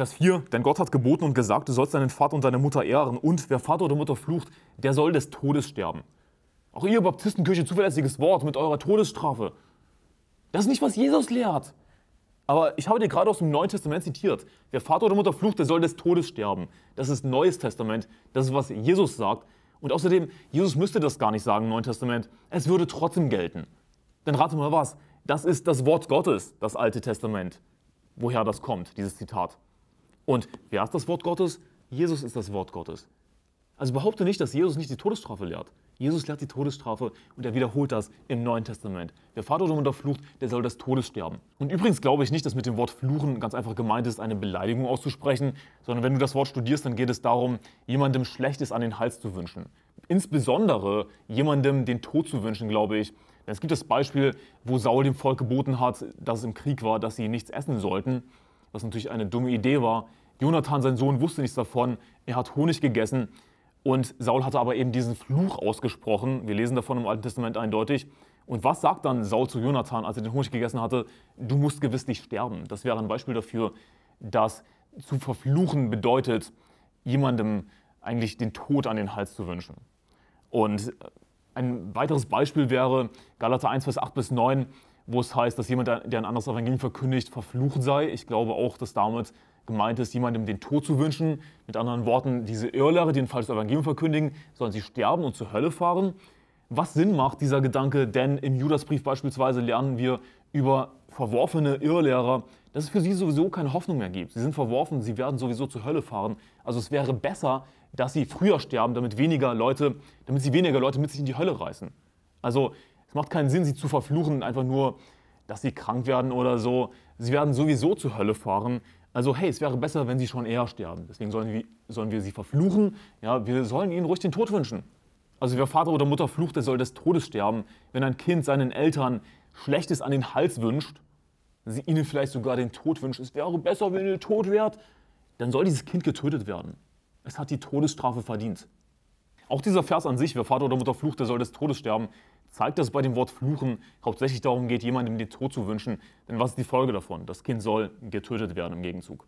Vers 4, denn Gott hat geboten und gesagt, du sollst deinen Vater und deine Mutter ehren und wer Vater oder Mutter flucht, der soll des Todes sterben. Auch ihr Baptistenkirche, zuverlässiges Wort mit eurer Todesstrafe. Das ist nicht, was Jesus lehrt. Aber ich habe dir gerade aus dem Neuen Testament zitiert. Wer Vater oder Mutter flucht, der soll des Todes sterben. Das ist Neues Testament. Das ist, was Jesus sagt. Und außerdem, Jesus müsste das gar nicht sagen im Neuen Testament. Es würde trotzdem gelten. Denn rate mal was. Das ist das Wort Gottes, das Alte Testament. Woher das kommt, dieses Zitat. Und wer ist das Wort Gottes? Jesus ist das Wort Gottes. Also behaupte nicht, dass Jesus nicht die Todesstrafe lehrt. Jesus lehrt die Todesstrafe und er wiederholt das im Neuen Testament. Wer Vater oder Mutter flucht, der soll des Todes sterben. Und übrigens glaube ich nicht, dass mit dem Wort fluchen ganz einfach gemeint ist, eine Beleidigung auszusprechen, sondern wenn du das Wort studierst, dann geht es darum, jemandem Schlechtes an den Hals zu wünschen. Insbesondere jemandem den Tod zu wünschen, glaube ich. Denn es gibt das Beispiel, wo Saul dem Volk geboten hat, dass es im Krieg war, dass sie nichts essen sollten was natürlich eine dumme Idee war. Jonathan, sein Sohn, wusste nichts davon. Er hat Honig gegessen und Saul hatte aber eben diesen Fluch ausgesprochen. Wir lesen davon im Alten Testament eindeutig. Und was sagt dann Saul zu Jonathan, als er den Honig gegessen hatte? Du musst gewisslich sterben. Das wäre ein Beispiel dafür, dass zu verfluchen bedeutet, jemandem eigentlich den Tod an den Hals zu wünschen. Und ein weiteres Beispiel wäre Galater 1, Vers 8 bis 9 wo es heißt, dass jemand, der ein anderes Evangelium verkündigt, verflucht sei. Ich glaube auch, dass damit gemeint ist, jemandem den Tod zu wünschen. Mit anderen Worten, diese Irrlehrer, die ein falsches Evangelium verkündigen, sollen sie sterben und zur Hölle fahren. Was Sinn macht dieser Gedanke, denn im Judasbrief beispielsweise lernen wir über verworfene Irrlehrer, dass es für sie sowieso keine Hoffnung mehr gibt. Sie sind verworfen, sie werden sowieso zur Hölle fahren. Also es wäre besser, dass sie früher sterben, damit weniger Leute, damit sie weniger Leute mit sich in die Hölle reißen. Also es macht keinen Sinn, sie zu verfluchen, einfach nur, dass sie krank werden oder so. Sie werden sowieso zur Hölle fahren. Also hey, es wäre besser, wenn sie schon eher sterben. Deswegen sollen wir, sollen wir sie verfluchen. Ja, wir sollen ihnen ruhig den Tod wünschen. Also wer Vater oder Mutter flucht, der soll des Todes sterben. Wenn ein Kind seinen Eltern Schlechtes an den Hals wünscht, sie ihnen vielleicht sogar den Tod wünscht, es wäre besser, wenn ihr tot wärt, dann soll dieses Kind getötet werden. Es hat die Todesstrafe verdient. Auch dieser Vers an sich, wer Vater oder Mutter flucht, der soll des Todes sterben, zeigt, dass es bei dem Wort fluchen hauptsächlich darum geht, jemandem den Tod zu wünschen. Denn was ist die Folge davon? Das Kind soll getötet werden im Gegenzug.